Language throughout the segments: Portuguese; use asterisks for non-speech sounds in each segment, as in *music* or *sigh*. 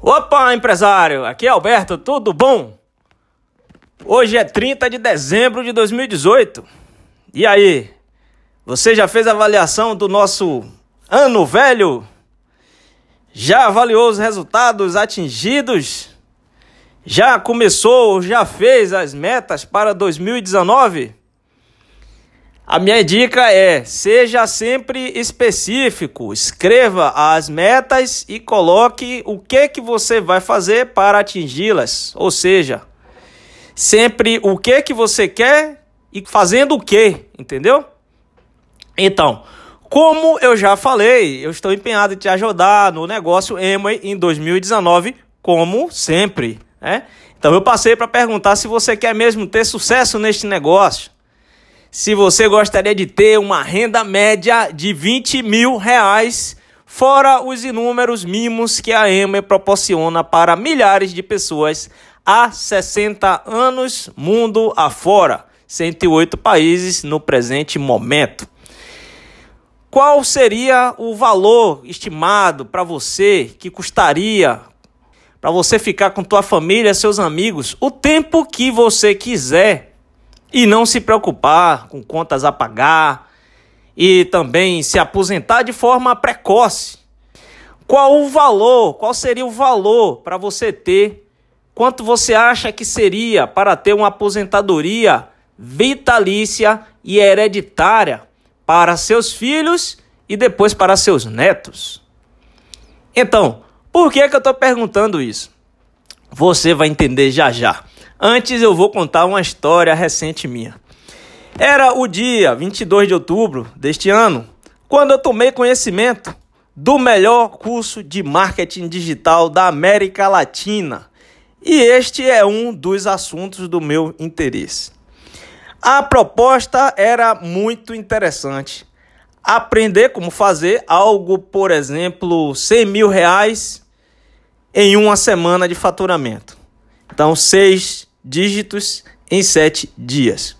Opa, empresário! Aqui é Alberto, tudo bom? Hoje é 30 de dezembro de 2018. E aí? Você já fez a avaliação do nosso ano velho? Já avaliou os resultados atingidos? Já começou, já fez as metas para 2019? A minha dica é: seja sempre específico, escreva as metas e coloque o que que você vai fazer para atingi-las. Ou seja, sempre o que que você quer e fazendo o que, entendeu? Então, como eu já falei, eu estou empenhado em te ajudar no negócio Emway em 2019, como sempre, né? Então eu passei para perguntar se você quer mesmo ter sucesso neste negócio se você gostaria de ter uma renda média de 20 mil reais, fora os inúmeros mimos que a EMA proporciona para milhares de pessoas há 60 anos, mundo afora, 108 países no presente momento. Qual seria o valor estimado para você que custaria para você ficar com tua família, seus amigos, o tempo que você quiser e não se preocupar com contas a pagar e também se aposentar de forma precoce. Qual o valor? Qual seria o valor para você ter? Quanto você acha que seria para ter uma aposentadoria vitalícia e hereditária para seus filhos e depois para seus netos? Então, por que, que eu estou perguntando isso? Você vai entender já já. Antes eu vou contar uma história recente minha. Era o dia 22 de outubro deste ano, quando eu tomei conhecimento do melhor curso de marketing digital da América Latina. E este é um dos assuntos do meu interesse. A proposta era muito interessante. Aprender como fazer algo, por exemplo, 100 mil reais em uma semana de faturamento. Então, seis dígitos em sete dias.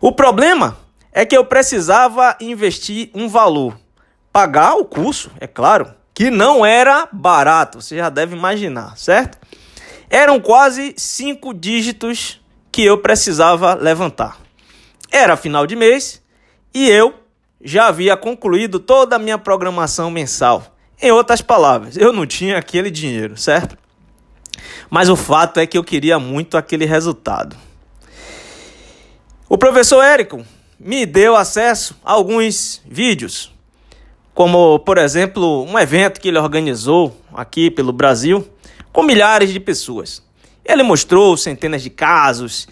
O problema é que eu precisava investir um valor, pagar o curso, é claro, que não era barato, você já deve imaginar, certo? Eram quase cinco dígitos que eu precisava levantar. Era final de mês e eu já havia concluído toda a minha programação mensal. Em outras palavras, eu não tinha aquele dinheiro, certo? Mas o fato é que eu queria muito aquele resultado. O professor Érico me deu acesso a alguns vídeos, como, por exemplo, um evento que ele organizou aqui pelo Brasil com milhares de pessoas. Ele mostrou centenas de casos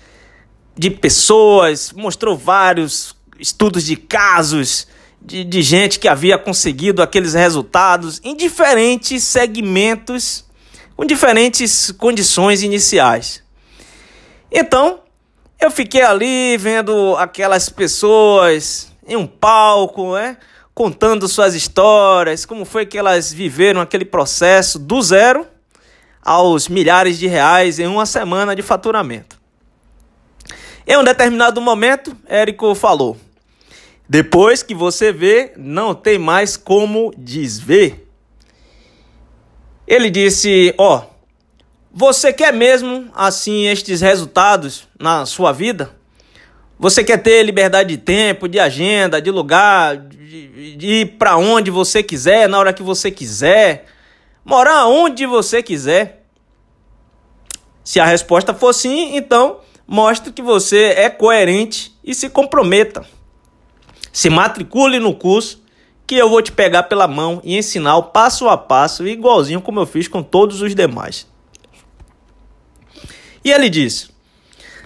de pessoas, mostrou vários estudos de casos de, de gente que havia conseguido aqueles resultados em diferentes segmentos com diferentes condições iniciais. Então, eu fiquei ali vendo aquelas pessoas em um palco, né? contando suas histórias, como foi que elas viveram aquele processo do zero aos milhares de reais em uma semana de faturamento. Em um determinado momento, Érico falou: Depois que você vê, não tem mais como desver. Ele disse: Ó, oh, você quer mesmo assim estes resultados na sua vida? Você quer ter liberdade de tempo, de agenda, de lugar, de, de ir para onde você quiser, na hora que você quiser, morar onde você quiser? Se a resposta for sim, então mostre que você é coerente e se comprometa. Se matricule no curso que eu vou te pegar pela mão e ensinar o passo a passo, igualzinho como eu fiz com todos os demais. E ele disse: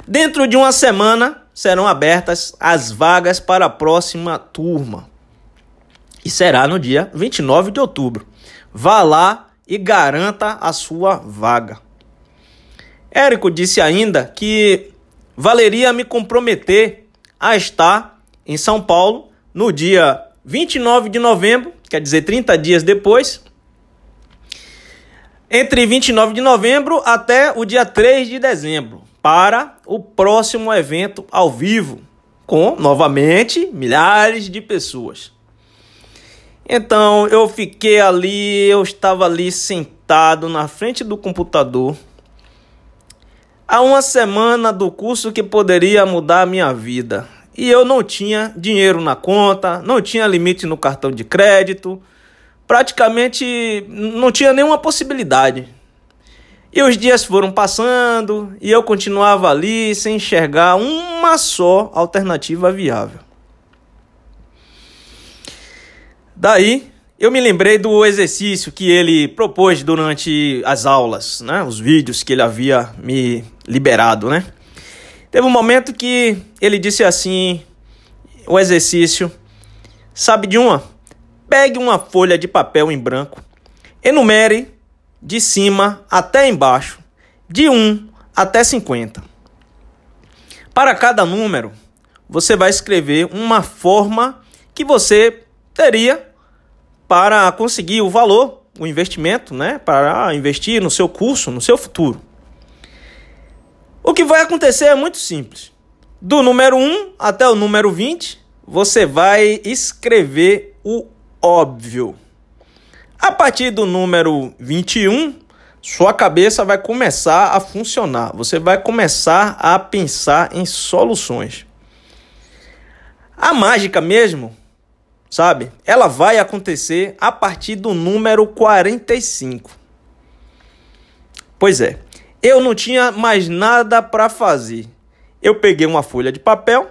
Dentro de uma semana serão abertas as vagas para a próxima turma. E será no dia 29 de outubro. Vá lá e garanta a sua vaga. Érico disse ainda que valeria me comprometer a estar em São Paulo no dia 29 de novembro, quer dizer 30 dias depois, entre 29 de novembro até o dia 3 de dezembro, para o próximo evento ao vivo, com novamente milhares de pessoas. Então eu fiquei ali, eu estava ali sentado na frente do computador há uma semana do curso que poderia mudar a minha vida. E eu não tinha dinheiro na conta, não tinha limite no cartão de crédito, praticamente não tinha nenhuma possibilidade. E os dias foram passando e eu continuava ali sem enxergar uma só alternativa viável. Daí eu me lembrei do exercício que ele propôs durante as aulas, né? Os vídeos que ele havia me liberado, né? Teve um momento que ele disse assim: o exercício, sabe de uma? Pegue uma folha de papel em branco, enumere de cima até embaixo, de 1 até 50. Para cada número, você vai escrever uma forma que você teria para conseguir o valor, o investimento, né, para investir no seu curso, no seu futuro. O que vai acontecer é muito simples. Do número 1 até o número 20, você vai escrever o óbvio. A partir do número 21, sua cabeça vai começar a funcionar. Você vai começar a pensar em soluções. A mágica mesmo sabe? Ela vai acontecer a partir do número 45. Pois é, eu não tinha mais nada para fazer. Eu peguei uma folha de papel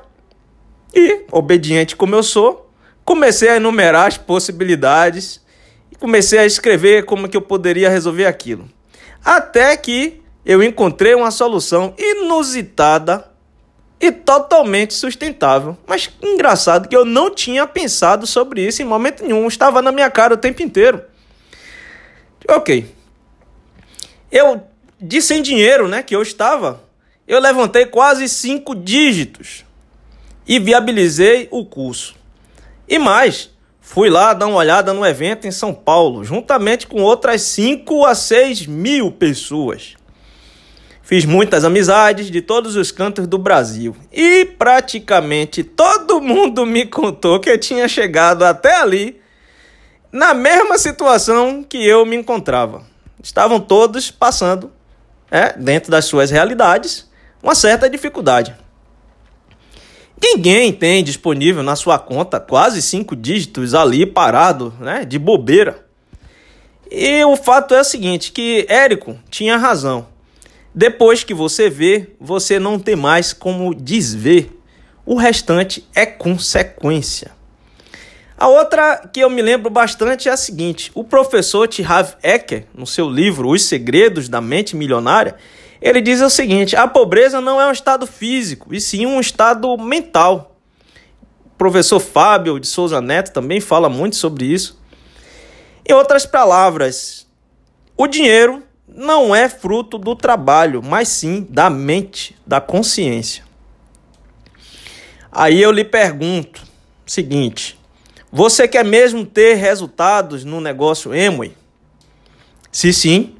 e, obediente como eu sou, comecei a enumerar as possibilidades e comecei a escrever como que eu poderia resolver aquilo. Até que eu encontrei uma solução inusitada e totalmente sustentável. Mas engraçado que eu não tinha pensado sobre isso em momento nenhum, estava na minha cara o tempo inteiro. Ok. Eu, de sem dinheiro, né, que eu estava, eu levantei quase cinco dígitos e viabilizei o curso. E mais, fui lá dar uma olhada no evento em São Paulo, juntamente com outras 5 a 6 mil pessoas. Fiz muitas amizades de todos os cantos do Brasil e praticamente todo mundo me contou que eu tinha chegado até ali na mesma situação que eu me encontrava. Estavam todos passando, é, dentro das suas realidades, uma certa dificuldade. Ninguém tem disponível na sua conta quase cinco dígitos ali parado, né, de bobeira. E o fato é o seguinte, que Érico tinha razão. Depois que você vê, você não tem mais como desver. O restante é consequência. A outra que eu me lembro bastante é a seguinte: o professor Tirav Ecker, no seu livro Os Segredos da Mente Milionária, ele diz o seguinte: a pobreza não é um estado físico, e sim um estado mental. O professor Fábio de Souza Neto também fala muito sobre isso. Em outras palavras, o dinheiro não é fruto do trabalho, mas sim da mente, da consciência. Aí eu lhe pergunto seguinte: você quer mesmo ter resultados no negócio Emway? Se sim,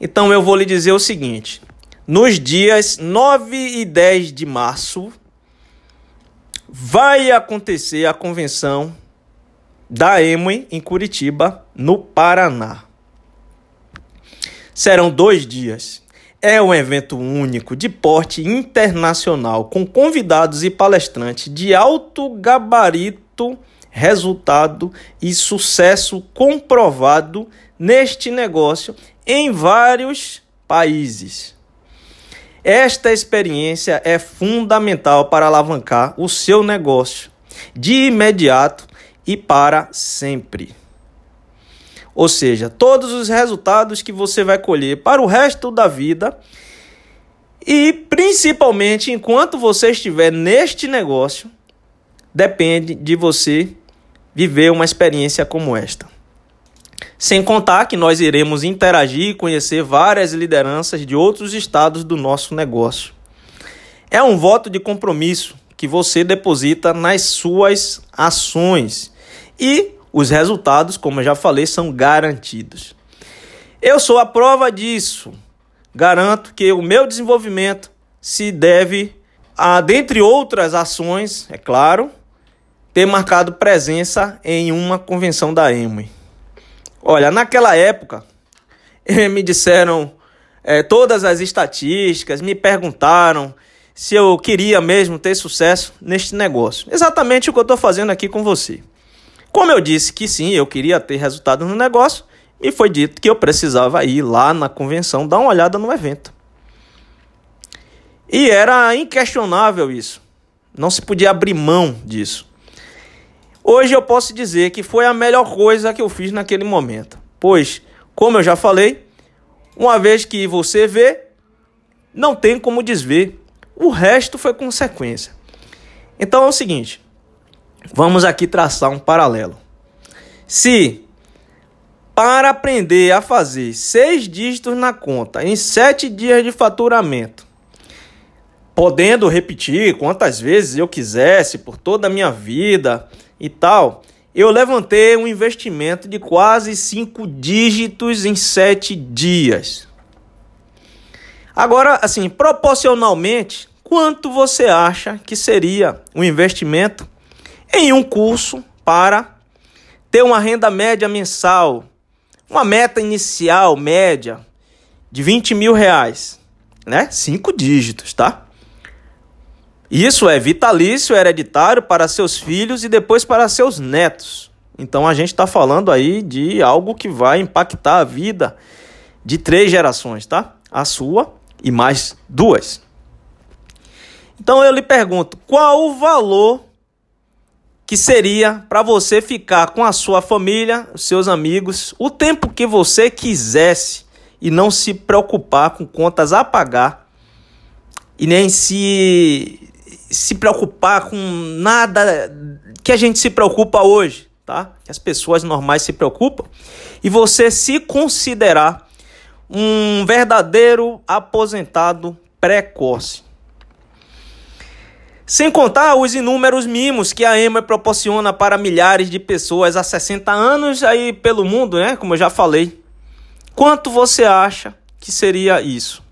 então eu vou lhe dizer o seguinte: nos dias 9 e 10 de março vai acontecer a convenção da Emway em Curitiba, no Paraná. Serão dois dias. É um evento único, de porte internacional, com convidados e palestrantes de alto gabarito, resultado e sucesso comprovado neste negócio em vários países. Esta experiência é fundamental para alavancar o seu negócio de imediato e para sempre. Ou seja, todos os resultados que você vai colher para o resto da vida e principalmente enquanto você estiver neste negócio, depende de você viver uma experiência como esta. Sem contar que nós iremos interagir e conhecer várias lideranças de outros estados do nosso negócio. É um voto de compromisso que você deposita nas suas ações e os resultados, como eu já falei, são garantidos. Eu sou a prova disso. Garanto que o meu desenvolvimento se deve a, dentre outras ações, é claro, ter marcado presença em uma convenção da EMUI. Olha, naquela época, *laughs* me disseram é, todas as estatísticas, me perguntaram se eu queria mesmo ter sucesso neste negócio. Exatamente o que eu estou fazendo aqui com você. Como eu disse que sim, eu queria ter resultado no negócio, me foi dito que eu precisava ir lá na convenção dar uma olhada no evento. E era inquestionável isso. Não se podia abrir mão disso. Hoje eu posso dizer que foi a melhor coisa que eu fiz naquele momento. Pois, como eu já falei, uma vez que você vê, não tem como desver. O resto foi consequência. Então é o seguinte: vamos aqui traçar um paralelo. Se para aprender a fazer seis dígitos na conta em sete dias de faturamento, podendo repetir quantas vezes eu quisesse por toda a minha vida e tal, eu levantei um investimento de quase cinco dígitos em sete dias. Agora, assim, proporcionalmente, quanto você acha que seria um investimento em um curso para ter uma renda média mensal, uma meta inicial média de 20 mil reais, né? Cinco dígitos, tá? Isso é vitalício, hereditário para seus filhos e depois para seus netos. Então a gente está falando aí de algo que vai impactar a vida de três gerações, tá? A sua e mais duas. Então eu lhe pergunto, qual o valor que seria para você ficar com a sua família, seus amigos, o tempo que você quisesse e não se preocupar com contas a pagar e nem se se preocupar com nada que a gente se preocupa hoje, tá? Que as pessoas normais se preocupam. E você se considerar um verdadeiro aposentado precoce. Sem contar os inúmeros mimos que a EMA proporciona para milhares de pessoas há 60 anos aí pelo mundo, né? Como eu já falei. Quanto você acha que seria isso?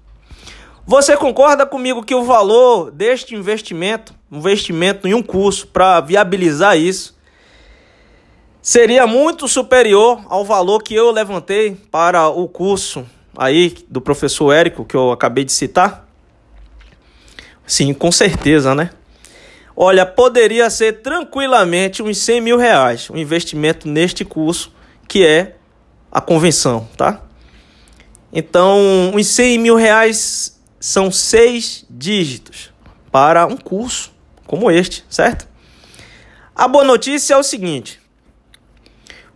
Você concorda comigo que o valor deste investimento, investimento em um curso para viabilizar isso, seria muito superior ao valor que eu levantei para o curso aí do professor Érico que eu acabei de citar? Sim, com certeza, né? Olha, poderia ser tranquilamente uns 100 mil reais o um investimento neste curso, que é a convenção, tá? Então, uns 100 mil reais são seis dígitos para um curso como este, certo? A boa notícia é o seguinte: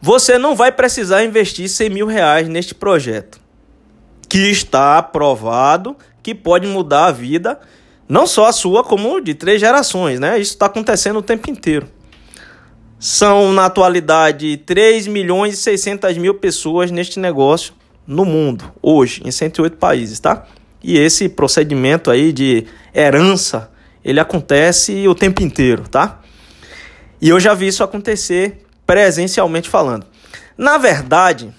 você não vai precisar investir 100 mil reais neste projeto, que está aprovado, que pode mudar a vida, não só a sua, como de três gerações, né? Isso está acontecendo o tempo inteiro. São, na atualidade, 3 milhões e 600 mil pessoas neste negócio no mundo, hoje, em 108 países, tá? E esse procedimento aí de herança, ele acontece o tempo inteiro, tá? E eu já vi isso acontecer presencialmente falando. Na verdade,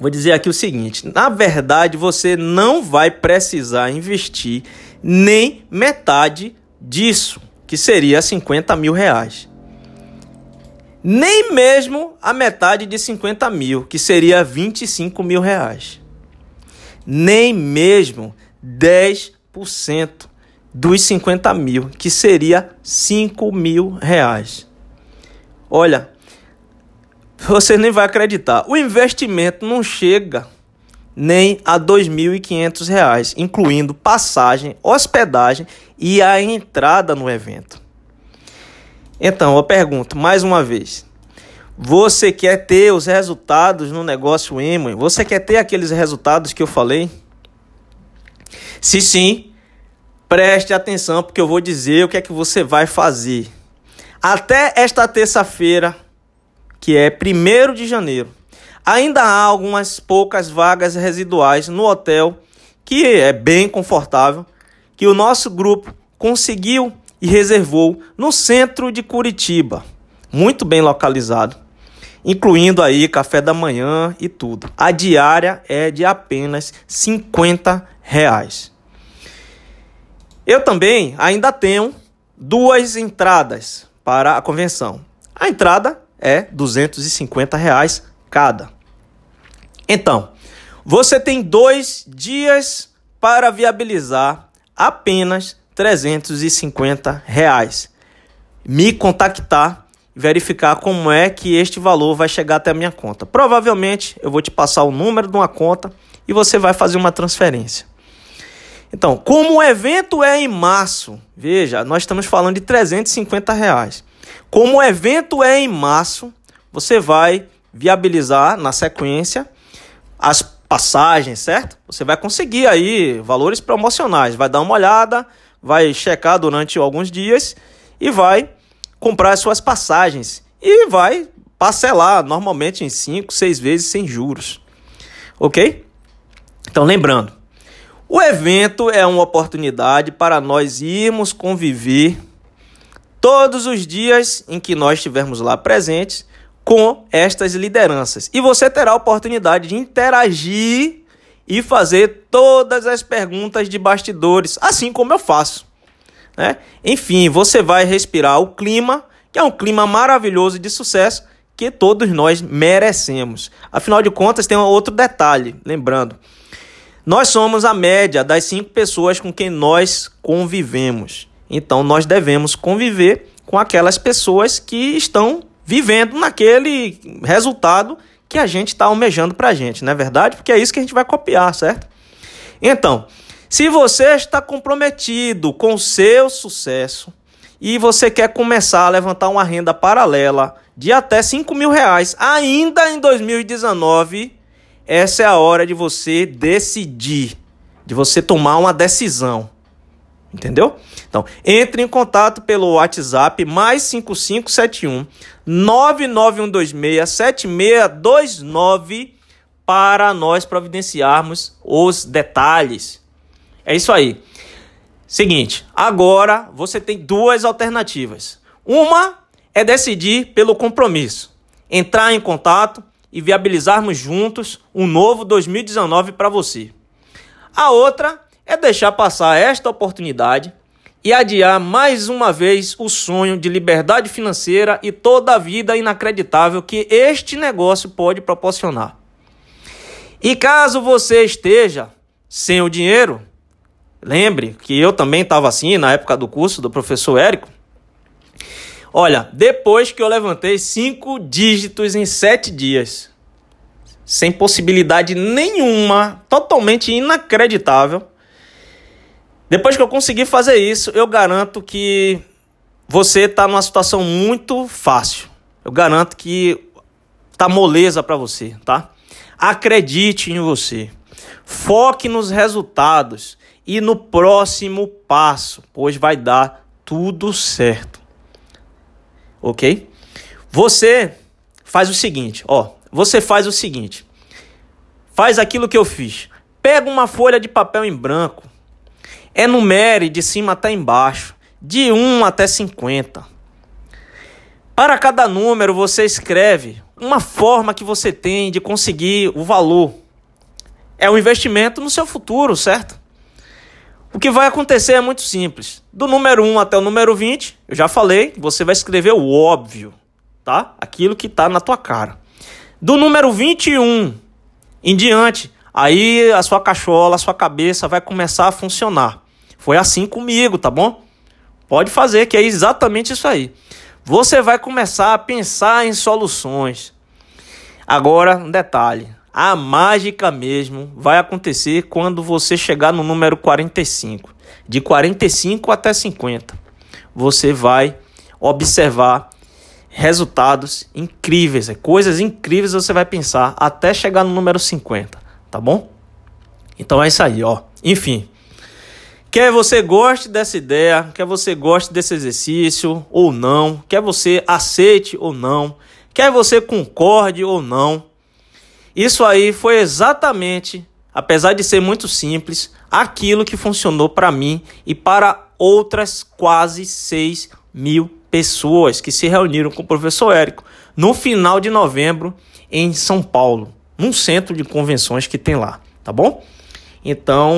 vou dizer aqui o seguinte: na verdade, você não vai precisar investir nem metade disso, que seria 50 mil reais. Nem mesmo a metade de 50 mil, que seria 25 mil reais nem mesmo 10% dos 50 mil, que seria 5 mil reais. Olha, você nem vai acreditar, o investimento não chega nem a R$ 2.500, incluindo passagem, hospedagem e a entrada no evento. Então, eu pergunto mais uma vez: você quer ter os resultados no negócio Emoi? Você quer ter aqueles resultados que eu falei? Se sim, preste atenção porque eu vou dizer o que é que você vai fazer. Até esta terça-feira, que é 1 de janeiro, ainda há algumas poucas vagas residuais no hotel, que é bem confortável, que o nosso grupo conseguiu e reservou no centro de Curitiba, muito bem localizado incluindo aí café da manhã e tudo. A diária é de apenas 50 reais. Eu também ainda tenho duas entradas para a convenção. A entrada é 250 reais cada. Então, Você tem dois dias para viabilizar apenas 350 reais. Me contactar, verificar como é que este valor vai chegar até a minha conta. Provavelmente eu vou te passar o número de uma conta e você vai fazer uma transferência. Então, como o evento é em março, veja, nós estamos falando de 350 reais. Como o evento é em março, você vai viabilizar na sequência as passagens, certo? Você vai conseguir aí valores promocionais, vai dar uma olhada, vai checar durante alguns dias e vai comprar as suas passagens e vai parcelar normalmente em 5, 6 vezes sem juros. OK? Então lembrando, o evento é uma oportunidade para nós irmos conviver todos os dias em que nós estivermos lá presentes com estas lideranças. E você terá a oportunidade de interagir e fazer todas as perguntas de bastidores, assim como eu faço. Né? Enfim, você vai respirar o clima, que é um clima maravilhoso de sucesso que todos nós merecemos. Afinal de contas, tem um outro detalhe, lembrando. Nós somos a média das cinco pessoas com quem nós convivemos. Então, nós devemos conviver com aquelas pessoas que estão vivendo naquele resultado que a gente está almejando para a gente, não é verdade? Porque é isso que a gente vai copiar, certo? Então, se você está comprometido com o seu sucesso e você quer começar a levantar uma renda paralela de até 5 mil reais ainda em 2019, essa é a hora de você decidir, de você tomar uma decisão. Entendeu? Então, entre em contato pelo WhatsApp mais 5571 99126 7629 para nós providenciarmos os detalhes. É isso aí. Seguinte, agora você tem duas alternativas. Uma é decidir pelo compromisso, entrar em contato e viabilizarmos juntos um novo 2019 para você. A outra é deixar passar esta oportunidade e adiar mais uma vez o sonho de liberdade financeira e toda a vida inacreditável que este negócio pode proporcionar. E caso você esteja sem o dinheiro, lembre que eu também estava assim na época do curso do professor Érico. Olha, depois que eu levantei cinco dígitos em sete dias, sem possibilidade nenhuma, totalmente inacreditável, depois que eu conseguir fazer isso, eu garanto que você está numa situação muito fácil. Eu garanto que tá moleza para você, tá? Acredite em você. Foque nos resultados e no próximo passo, pois vai dar tudo certo. OK? Você faz o seguinte, ó, você faz o seguinte. Faz aquilo que eu fiz. Pega uma folha de papel em branco, Enumere de cima até embaixo, de 1 até 50. Para cada número você escreve uma forma que você tem de conseguir o valor. É um investimento no seu futuro, certo? O que vai acontecer é muito simples. Do número 1 até o número 20, eu já falei, você vai escrever o óbvio, tá? Aquilo que está na tua cara. Do número 21 em diante, aí a sua cachola, a sua cabeça vai começar a funcionar. Foi assim comigo, tá bom? Pode fazer, que é exatamente isso aí. Você vai começar a pensar em soluções. Agora, um detalhe: a mágica mesmo vai acontecer quando você chegar no número 45. De 45 até 50. Você vai observar resultados incríveis, é coisas incríveis você vai pensar até chegar no número 50, tá bom? Então é isso aí, ó. Enfim, Quer você goste dessa ideia, quer você goste desse exercício ou não, quer você aceite ou não, quer você concorde ou não. Isso aí foi exatamente, apesar de ser muito simples, aquilo que funcionou para mim e para outras quase 6 mil pessoas que se reuniram com o professor Érico no final de novembro em São Paulo, num centro de convenções que tem lá, tá bom? Então,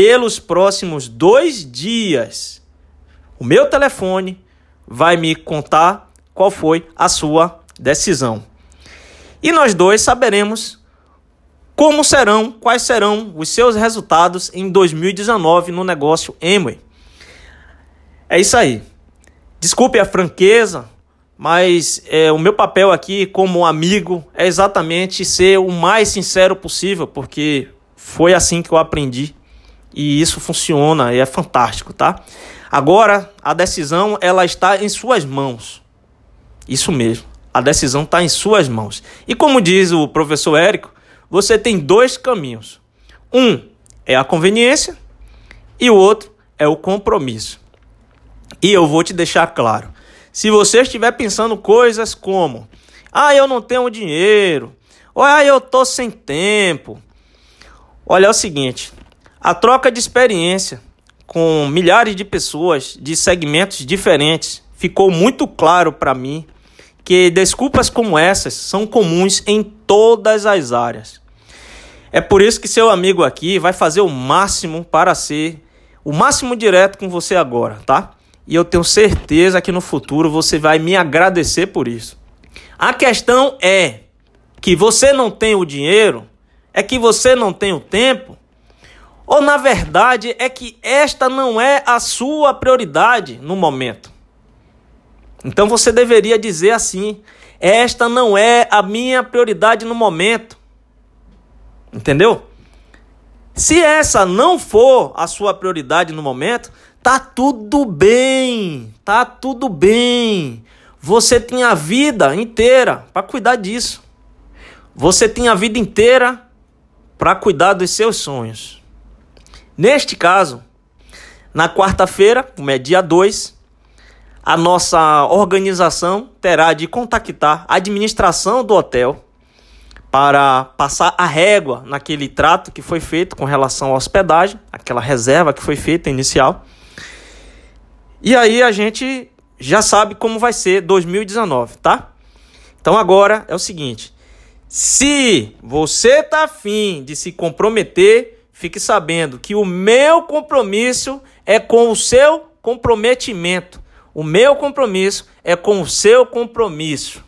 pelos próximos dois dias. O meu telefone vai me contar qual foi a sua decisão. E nós dois saberemos como serão, quais serão os seus resultados em 2019 no negócio Amway. É isso aí. Desculpe a franqueza, mas é, o meu papel aqui como amigo é exatamente ser o mais sincero possível, porque foi assim que eu aprendi e isso funciona e é fantástico, tá? Agora a decisão ela está em suas mãos. Isso mesmo, a decisão está em suas mãos. E como diz o professor Érico, você tem dois caminhos. Um é a conveniência e o outro é o compromisso. E eu vou te deixar claro. Se você estiver pensando coisas como: "Ah, eu não tenho dinheiro", ou "Ah, eu tô sem tempo". Olha é o seguinte, a troca de experiência com milhares de pessoas de segmentos diferentes ficou muito claro para mim que desculpas como essas são comuns em todas as áreas. É por isso que seu amigo aqui vai fazer o máximo para ser o máximo direto com você agora, tá? E eu tenho certeza que no futuro você vai me agradecer por isso. A questão é que você não tem o dinheiro, é que você não tem o tempo, ou na verdade é que esta não é a sua prioridade no momento. Então você deveria dizer assim: esta não é a minha prioridade no momento. Entendeu? Se essa não for a sua prioridade no momento, tá tudo bem. Tá tudo bem. Você tem a vida inteira para cuidar disso. Você tem a vida inteira para cuidar dos seus sonhos. Neste caso, na quarta-feira, como é dia 2, a nossa organização terá de contactar a administração do hotel para passar a régua naquele trato que foi feito com relação à hospedagem, aquela reserva que foi feita inicial. E aí a gente já sabe como vai ser 2019, tá? Então agora é o seguinte: se você tá afim de se comprometer, fique sabendo que o meu compromisso é com o seu comprometimento. O meu compromisso é com o seu compromisso.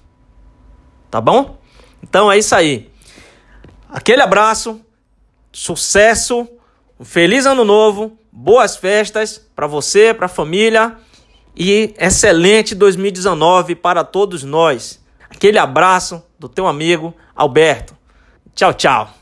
Tá bom? Então é isso aí. Aquele abraço, sucesso, um feliz ano novo, boas festas para você, para a família e excelente 2019 para todos nós. Aquele abraço do teu amigo Alberto. Tchau, tchau.